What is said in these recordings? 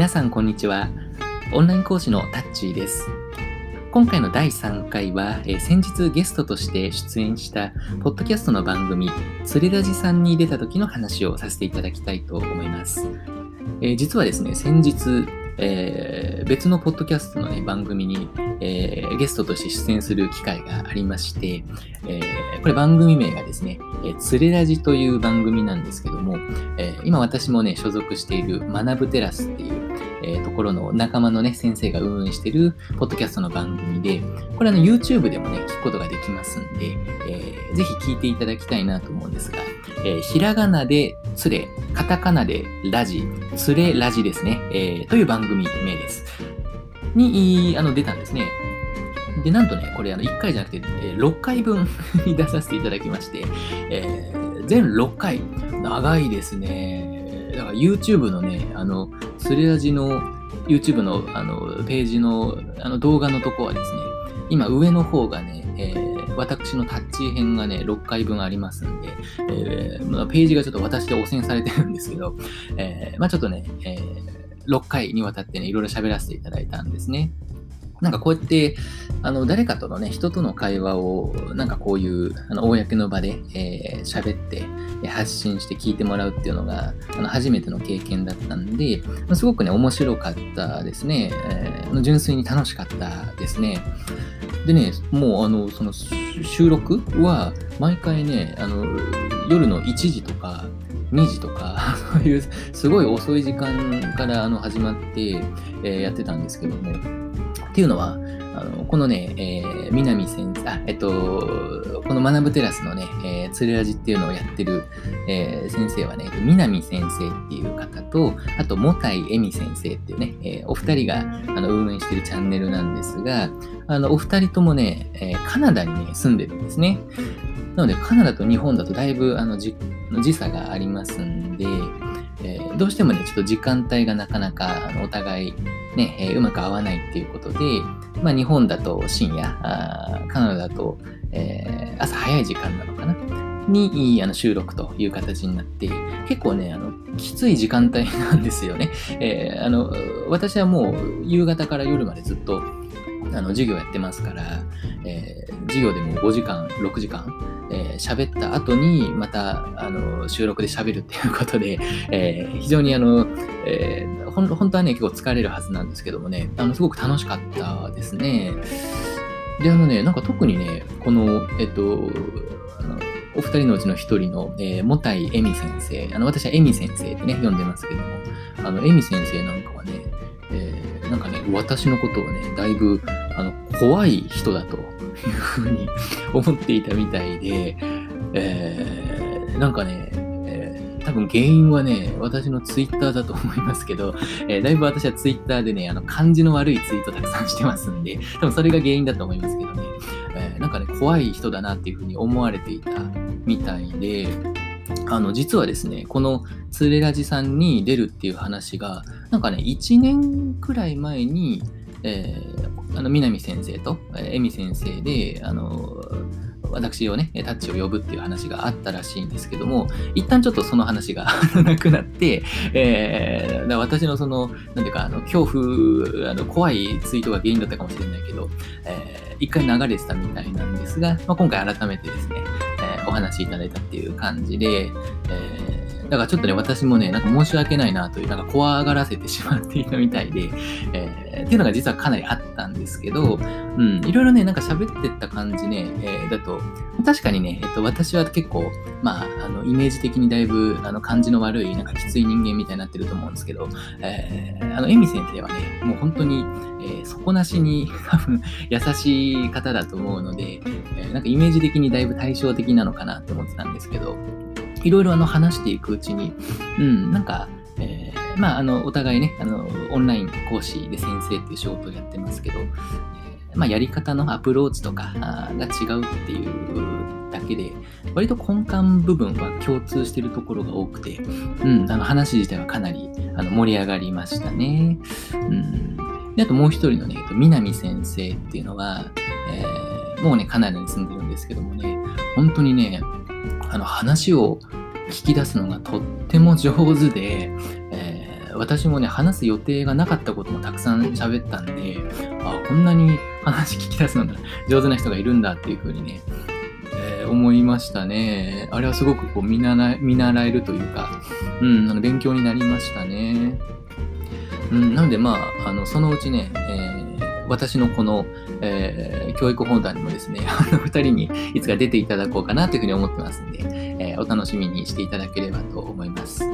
皆さんこんにちは。オンライン講師のタッチーです。今回の第3回は、えー先日ゲストとして出演したポッドキャストの番組、つれラジさんに出た時の話をさせていただきたいと思います。えー実はですね、先日、えー別のポッドキャストの、ね、番組に、えーゲストとして出演する機会がありまして、えーこれ番組名がですね、えーつれラジという番組なんですけども、え今私もね、所属している学ぶテラスっていう、えーところの仲間のね、先生が運営してるポッドキャストの番組で、これあの YouTube でもね、聞くことができますんで、えーぜひ聞いていただきたいなと思うんですが、えーひらがなでつれ、カタカナでラジ、つれラジですね、えーという番組名です。に、あの、出たんですね。で、なんとね、これあの1回じゃなくて、えー6回分 に出させていただきまして、えー全6回、長いですね。だから YouTube のね、あの、スレラジの YouTube のあのページのあの動画のとこはですね、今上の方がね、えー私のタッチ編がね、6回分ありますんで、えーまあページがちょっと私で汚染されてるんですけど、えーまあちょっとね、えー6回にわたってね、いろいろ喋らせていただいたんですね。なんかこうやって、あの、誰かとのね、人との会話を、なんかこういう、あの、公の場で、えー喋って、発信して聞いてもらうっていうのが、あの、初めての経験だったんで、すごくね、面白かったですね。えー純粋に楽しかったですね。でね、もう、あの、その、収録は、毎回ね、あの、夜の1時とか、2時とか、そういう、すごい遅い時間からあの始まって、えーやってたんですけども、っていうのは、あのこのね、えー南先生、あ、えっと、この学ぶテラスのね、えー、つれラジっていうのをやってる、えー先生はね、南先生っていう方と、あと、もたいえみ先生っていうね、えーお二人があの運営してるチャンネルなんですが、あの、お二人ともね、えーカナダにね、住んでるんですね。なので、カナダと日本だとだいぶあのじ時差がありますんで、えーどうしてもね、ちょっと時間帯がなかなかお互いね、えーうまく合わないっていうことで、まあ、日本だと深夜、あカナダだと、えー朝早い時間なのかな？にあの収録という形になって、結構ね、あのきつい時間帯なんですよね。えあの私はもう夕方から夜までずっとあの授業やってますから、えー授業でも5時間、6時間、えー喋った後にまたあの収録で喋るっていうことで、えー非常にあの、えーほん本当はね、結構疲れるはずなんですけどもね、あのすごく楽しかったですね。で、あのね、なんか特にね、この、えっと、あのお二人のうちの一人の、えー、もたいえみ先生、あの私はえみ先生ってね、呼んでますけども、あの、えみ先生なんか、なんかね、私のことをね、だいぶ、あの、怖い人だというふうに 思っていたみたいで、えーなんかね、え多分原因はね、私のツイッターだと思いますけど、えーだいぶ私はツイッターでね、あの、感じの悪いツイートたくさんしてますんで、多分それが原因だと思いますけどね、えーなんかね、怖い人だなっていうふうに思われていたみたいで、あの、実はですね、このつれラジさんに出るっていう話が、なんかね、1年くらい前に、えーあの、南先生と、えー、エミ先生で、あの、私をね、タッチを呼ぶっていう話があったらしいんですけども、一旦ちょっとその話が なくなって、えー私のその、なんていうか、あの、恐怖、あの、怖いツイートが原因だったかもしれないけど、えー一回流れてたみたいなんですが、まあ、今回改めてですね、お話しいただいたっていう感じで、えーだからちょっとね、私もね、なんか申し訳ないなという、なんか怖がらせてしまっていたみたいで、えーっていうのが実はかなりあったんですけど、うん、いろいろね、なんか喋ってった感じね、えーだと、確かにね、えっと、私は結構、まあ、あの、イメージ的にだいぶ、あの、感じの悪い、なんかきつい人間みたいになってると思うんですけど、えーあの、エミ先生はね、もう本当に、えー底なしに優しい方だと思うので、えーなんかイメージ的にだいぶ対照的なのかなって思ってたんですけど、いろいろあの話していくうちに、うん、なんか、えーまあ、あの、お互いね、あの、オンライン講師で先生っていう仕事をやってますけど、えまあ、やり方のアプローチとかが違うっていうだけで、割と根幹部分は共通してるところが多くて、うん、あの話自体はかなりあの盛り上がりましたね。うん、であともう一人のね、えっと南先生っていうのは、えーもうね、カナダに住んでるんですけどもね、本当にね、あの話を聞き出すのがとっても上手で、えー、私もね、話す予定がなかったこともたくさん喋ったんで、あ、こんなに話聞き出すのだ、上手な人がいるんだっていう風にね、えー、思いましたね。あれはすごくこう見習見習えるというか、うん、あの勉強になりましたね。うん、なのでまあ、あのそのうちね、えー、私のこの、えー、教育本団にもですね、あの二人にいつか出ていただこうかなというふうに思ってますんで、え、お楽しみにしていただければと思います。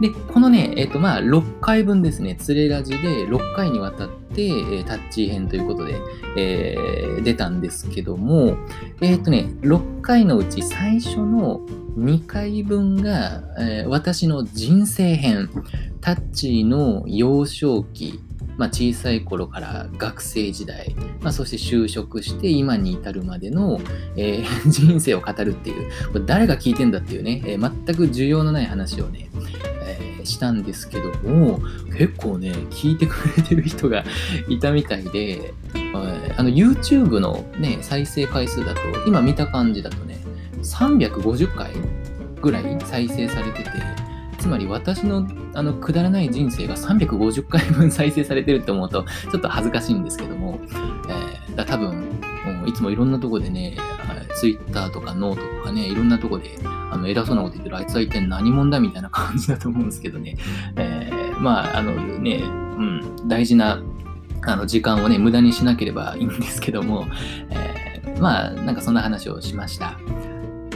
で、このね、えっ、ー、と、まあ、6回分ですね、つれラジで6回にわたって、えー、タッチ編ということで、えー、出たんですけども、えっ、とね、6回のうち最初の2回分が、え、私の人生編、タッチの幼少期、まあ、小さい頃から学生時代、まあ、そして就職して今に至るまでの、えー、人生を語るっていう、これ誰が聞いてんだっていうね、えー、全く需要のない話をね、したんですけども、結構ね、聞いてくれてる人が いたみたいで、あの YouTube のね、再生回数だと、今見た感じだとね、350回ぐらい再生されてて、つまり私のあのくだらない人生が350回分 再生されてるって思うとちょっと恥ずかしいんですけども、えー、だ多分いつもいろんなとこでね、Twitter とかノートとかね、いろんなとこであの偉そうなこと言ってるあいつは一体何者だみたいな感じだと思うんですけどね、えー、まああのね、うん、大事なあの時間をね、無駄にしなければいいんですけども、えー、まあなんかそんな話をしました。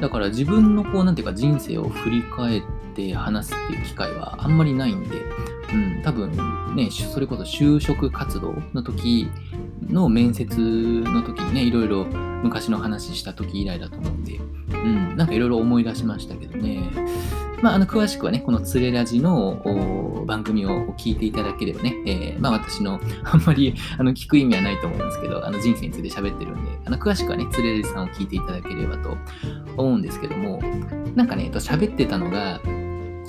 だから自分のこう、なんていうか人生を振り返って話すっていう機会はあんまりないんで、うん、多分ね、それこそ就職活動の時の面接の時にね、いろいろ昔の話した時以来だと思うんで、うん、なんかいろいろ思い出しましたけどね。まあ、あの詳しくはね、このつれラジの番組を聞いていただければね、えー、まあ私の あんまりあの聞く意味はないと思うんですけど、あの人生について喋ってるんで、あの詳しくはね、つれラジさんを聞いていただければと思うんですけども、なんかねと、喋ってたのが、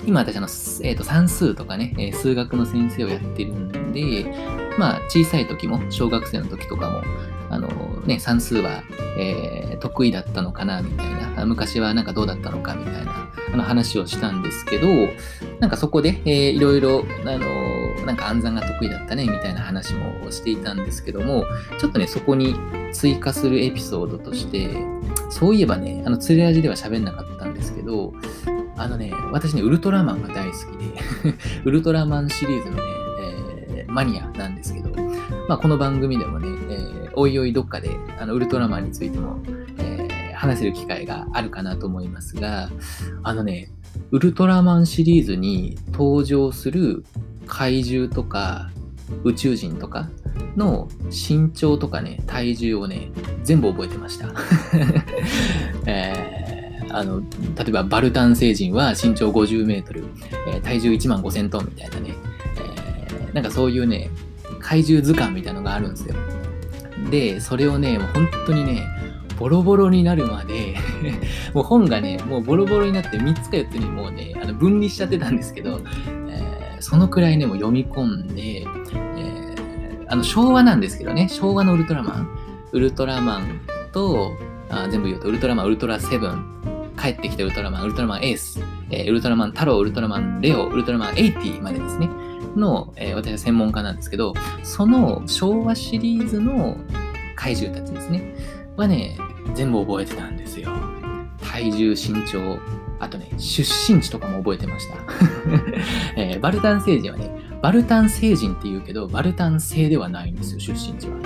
今私の、えー、と算数とかね、え、数学の先生をやってるんで、まあ小さい時も、小学生の時とかも、あのね、算数は、えー、得意だったのかなみたいな、昔はなんかどうだったのかみたいなあの話をしたんですけど、なんかそこで、えー、いろいろ、あのなんか暗算が得意だったねみたいな話もしていたんですけども、ちょっとね、そこに追加するエピソードとして、そういえばね、あの、釣れ味では喋んなかったんですけど、あのね、私ね、ウルトラマンが大好きで ウルトラマンシリーズのね、えー、マニアなんですけど、まあ、この番組でもね、えー、おいおいどっかで、あの、ウルトラマンについても、えー、話せる機会があるかなと思いますが、あのね、ウルトラマンシリーズに登場する怪獣とか宇宙人とかの身長とかね、体重をね、全部覚えてました。あの、例えばバルタン星人は身長50メートル、えー、体重1万5000トンみたいなね、えー、なんかそういうね、怪獣図鑑みたいのがあるんですよ。で、それをね、もう本当にね、ボロボロになるまで もう本がね、もうボロボロになって3つか4つにもうね、あの分離しちゃってたんですけど、えー、そのくらいね、もう読み込んで、えあの昭和なんですけどね、昭和のウルトラマン、ウルトラマンと、あ全部言うと、ウルトラマン、ウルトラセブン、帰ってきたウルトラマン、ウルトラマンエース、えー、ウルトラマン太郎、ウルトラマンレオ、ウルトラマン80までですね、の、えー、私は専門家なんですけど、その昭和シリーズの怪獣たちですね、はね、全部覚えてたんですよ。体重、身長、あとね、出身地とかも覚えてました。えー、バルタン星人はね、バルタン星人って言うけど、バルタン星ではないんですよ、出身地は。うん、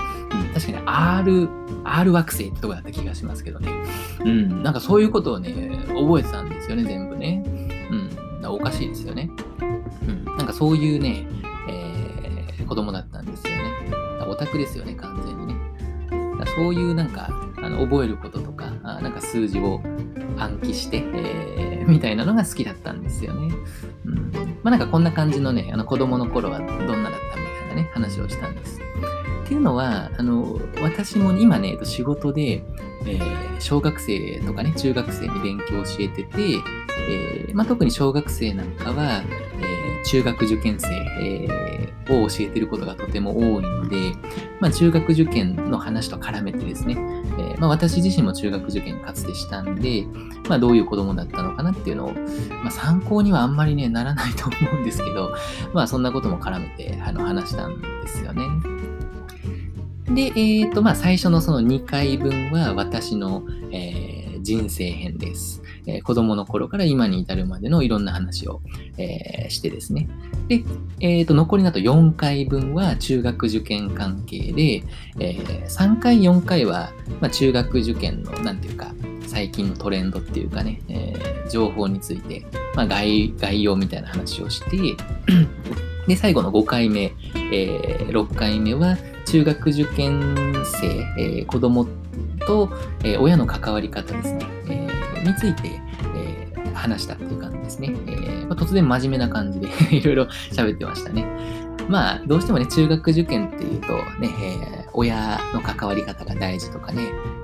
確かに R、R 惑星ってとこだった気がしますけどね。うん、なんかそういうことをね、覚えてたんですよね、全部ね。うん、おかしいですよね。うん、なんかそういうね、えー、子供だったんですよね。オタクですよね、完全にね。だそういうなんか、あの覚えることとか、あなんか数字を暗記して、えー、みたいなのが好きだったんですよね。うんまあ、なんかこんな感じのね、あの子供の頃はどんなだったみたいなね、話をしたんです。っていうのは、あの、私も今ね、仕事で、えー、小学生とかね、中学生に勉強を教えてて、えー、まあ、特に小学生なんかは、えー、中学受験生、えを教えてることがとても多いので、まあ、中学受験の話と絡めてですね、えー、まあ、私自身も中学受験かつてしたんで、まあ、どういう子供だったのかなっていうのを、まあ、参考にはあんまりね、ならないと思うんですけど、まあ、そんなことも絡めてあの話したんですよね。で、えっ、ー、と、まあ、最初のその2回分は私の、えー、人生編です。えー、子供の頃から今に至るまでのいろんな話を、えー、してですね。で、えっ、ー、と、残りのあと4回分は中学受験関係で、えー、3回、4回は、まあ、中学受験の、なんていうか、最近のトレンドっていうかね、えー、情報について、まあ概、概要みたいな話をして、で、最後の5回目、えー、6回目は中学受験生、えー、子供と、えー、親の関わり方ですね、えー、について、えー、話したっていう感じですね。えーまあ、突然真面目な感じで いろいろ喋ってましたね。まあ、どうしてもね、中学受験っていうとね、えー、親の関わり方が大事とかね、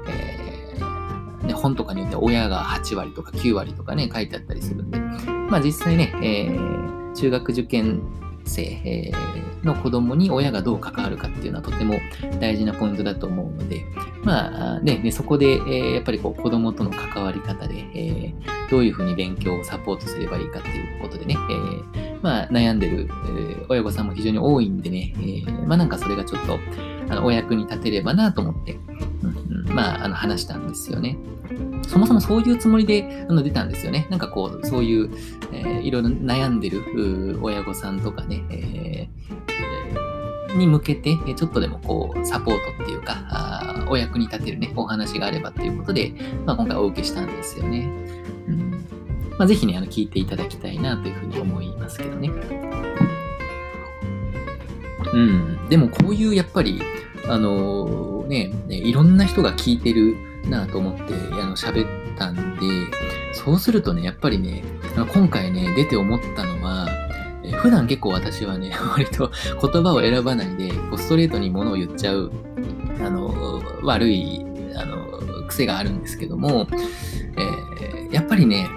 えー、本とかによって親が8割とか9割とかね、書いてあったりするんで、まあ実際ね、えー、中学受験生、えの子供に親がどう関わるかっていうのはとても大事なポイントだと思うので、まあね、ねそこで、えー、やっぱりこう子供との関わり方で、え、どういうふうに勉強をサポートすればいいかっていうことでね、え、まあ悩んでる、え親御さんも非常に多いんでね、えまあなんかそれがちょっとあのお役に立てればなと思って、うんうん、まああの話したんですよね。そもそもそういうつもりであの出たんですよね。なんかこう、そういう、えー、いろいろ悩んでる親御さんとかね、えー、に向けて、ちょっとでもこう、サポートっていうか、お役に立てるね、お話があればっていうことで、まあ、今回お受けしたんですよね。うんまあ、ぜひね、あの聞いていただきたいなというふうに思いますけどね。うん。でもこういうやっぱり、あのー、ね、ね、いろんな人が聞いてるなと思って、あの、喋ったんで、そうするとね、やっぱりね、今回ね、出て思ったのは、え普段結構私はね、割と言葉を選ばないで、こうストレートに物を言っちゃう、あの、悪い、あの、癖があるんですけども、えー、やっぱりね、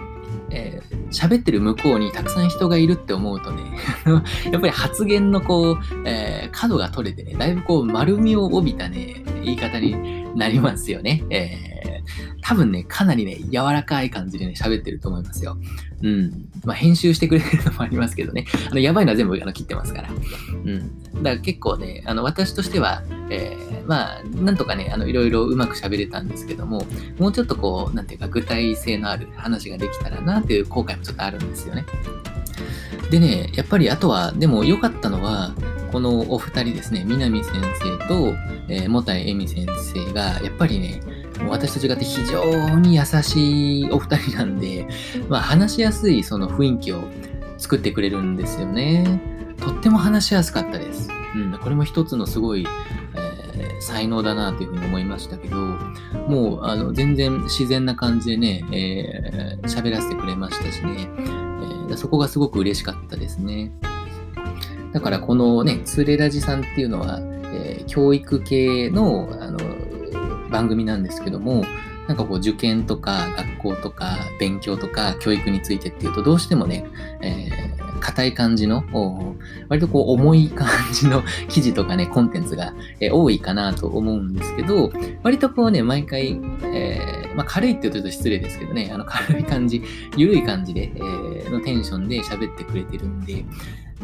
えー、喋ってる向こうにたくさん人がいるって思うとね、やっぱり発言のこう、えー、角が取れてね、だいぶこう丸みを帯びたね、言い方になりますよね。えー、多分ね、かなりね、柔らかい感じでね、喋ってると思いますよ。うん。まあ、編集してくれるのもありますけどね。あの、やばいのは全部あの切ってますから。うん。だから結構ね、あの、私としては、えー、まあ、なんとかね、あの、いろいろうまく喋れたんですけども、もうちょっとこう、なんていうか、具体性のある話ができたらなっていう後悔もちょっとあるんですよね。でね、やっぱりあとは、でも良かったのは、このお二人ですね、南先生と、えー、もたいえみ先生が、やっぱりね、私と違って非常に優しいお二人なんで、まあ、話しやすいその雰囲気を作ってくれるんですよね。とっても話しやすかったです。うん、これも一つのすごい、えー、才能だなというふうに思いましたけど、もうあの全然自然な感じでね、えー、喋らせてくれましたしね、ー、そこがすごく嬉しかったですね。だからこのね、ツレラジさんっていうのは、えー、教育系のあの番組なんですけども、なんかこう受験とか学校とか勉強とか教育についてっていうとどうしてもね、えー、硬い感じの、割とこう重い感じの 記事とかね、コンテンツが、え、多いかなと思うんですけど、割とこうね、毎回、えー、まあ、軽いって言うと失礼ですけどね、あの軽い感じ、緩い感じで、えー、のテンションで喋ってくれてるんで、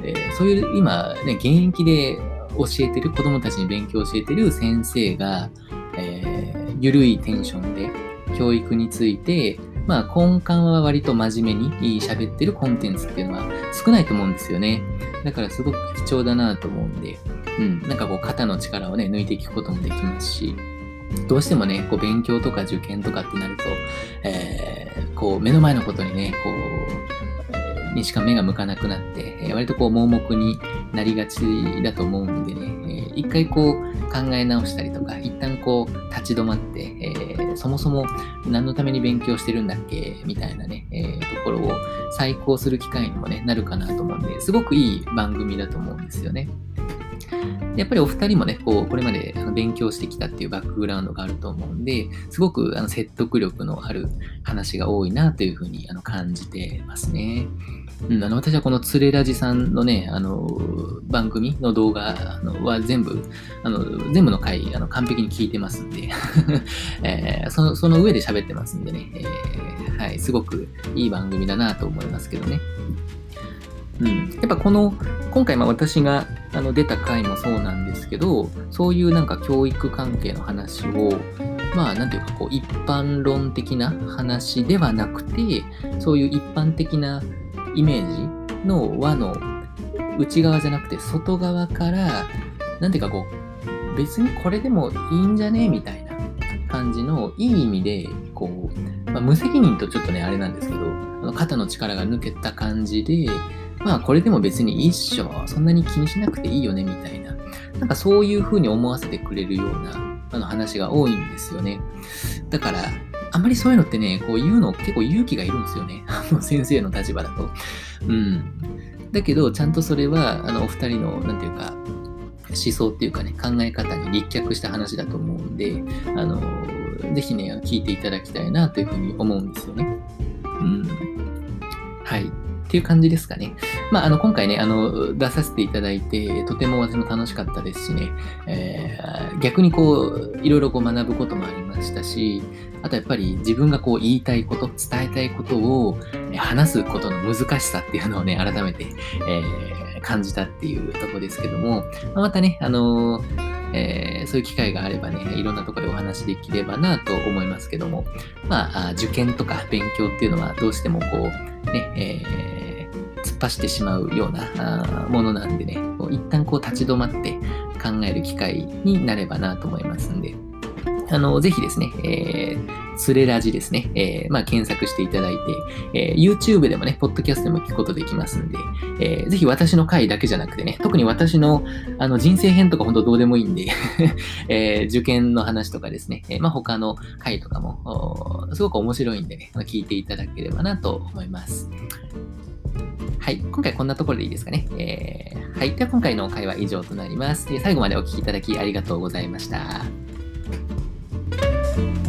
えー、そういう今ね、現役で教えてる、子供たちに勉強を教えてる先生が、えー、ゆるいテンションで教育について、まあ根幹は割と真面目に喋ってるコンテンツっていうのは少ないと思うんですよね。だからすごく貴重だなと思うんで、うん、なんかこう肩の力をね、抜いていくこともできますし、どうしてもね、こう勉強とか受験とかってなると、えー、こう目の前のことにね、こう、にしか目が向かなくなって、え割とこう盲目になりがちだと思うんでね、え一回こう考え直したりとか、一旦こう立ち止まって、えー、そもそも何のために勉強してるんだっけみたいなね、えー、ところを再考する機会にもね、なるかなと思うんで、すごくいい番組だと思うんですよね。やっぱりお二人もね、こう、これまで勉強してきたっていうバックグラウンドがあると思うんで、すごくあの説得力のある話が多いなというふうにあの感じてますね。うん、あの私はこのつれラジさんのね、あの番組の動画は全部、あの全部の回あの完璧に聞いてますんで、えー、そのその上で喋ってますんでね、えー、はい、すごくいい番組だなと思いますけどね。うん、やっぱこの今回まあ私があの出た回もそうなんですけどそういうなんか教育関係の話をまあなんていうかこう一般論的な話ではなくてそういう一般的なイメージの輪の内側じゃなくて外側からなんていうかこう別にこれでもいいんじゃねみたいな感じのいい意味でこう、まあ、無責任とちょっとねあれなんですけど肩の力が抜けた感じでまあこれでも別に一緒、そんなに気にしなくていいよねみたいな、なんかそういう風に思わせてくれるようなあの話が多いんですよね。だから、あんまりそういうのってね、こう言うの結構勇気がいるんですよね。先生の立場だと。うん。だけど、ちゃんとそれは、あの、お二人の、なんていうか、思想っていうかね、考え方に立脚した話だと思うんで、あの、ぜひね、聞いていただきたいなというふうに思うんですよね。うん。はい。っていう感じですかね。まあ、あの、今回ね、あの、出させていただいて、とても私も楽しかったですしね、えー、逆にこう、いろいろこう学ぶこともありましたし、あとやっぱり自分がこう言いたいこと、伝えたいことを話すことの難しさっていうのをね、改めて、えー、感じたっていうとこですけども、またね、あのーえー、そういう機会があればね、いろんなところでお話できればなと思いますけども、まあ、受験とか勉強っていうのはどうしてもこう、ね、えー突っ走ってしまうようなものなんでね、一旦こう立ち止まって考える機会になればなと思いますんで、あの、ぜひですね、えー、つれラジですね、えー、まあ、検索していただいて、えー、YouTube でもね、ポッドキャストでも聞くことできますんで、えー、ぜひ私の回だけじゃなくてね、特に私のあの人生編とか本当どうでもいいんで えー、受験の話とかですね、えー、まあ、他の回とかも、すごく面白いんでね、まあ聞いていただければなと思います。はい。今回こんなところでいいですかね。えー、はい。では今回の会は以上となります。最後までお聴きいただきありがとうございました。Thank you.